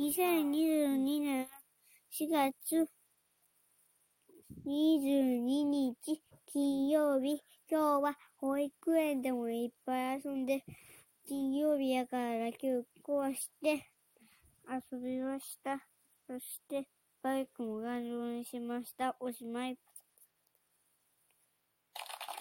2022年4月22日金曜日。今日は保育園でもいっぱい遊んで、金曜日やから休校して遊びました。そしてバイクも頑丈にしました。おしまい。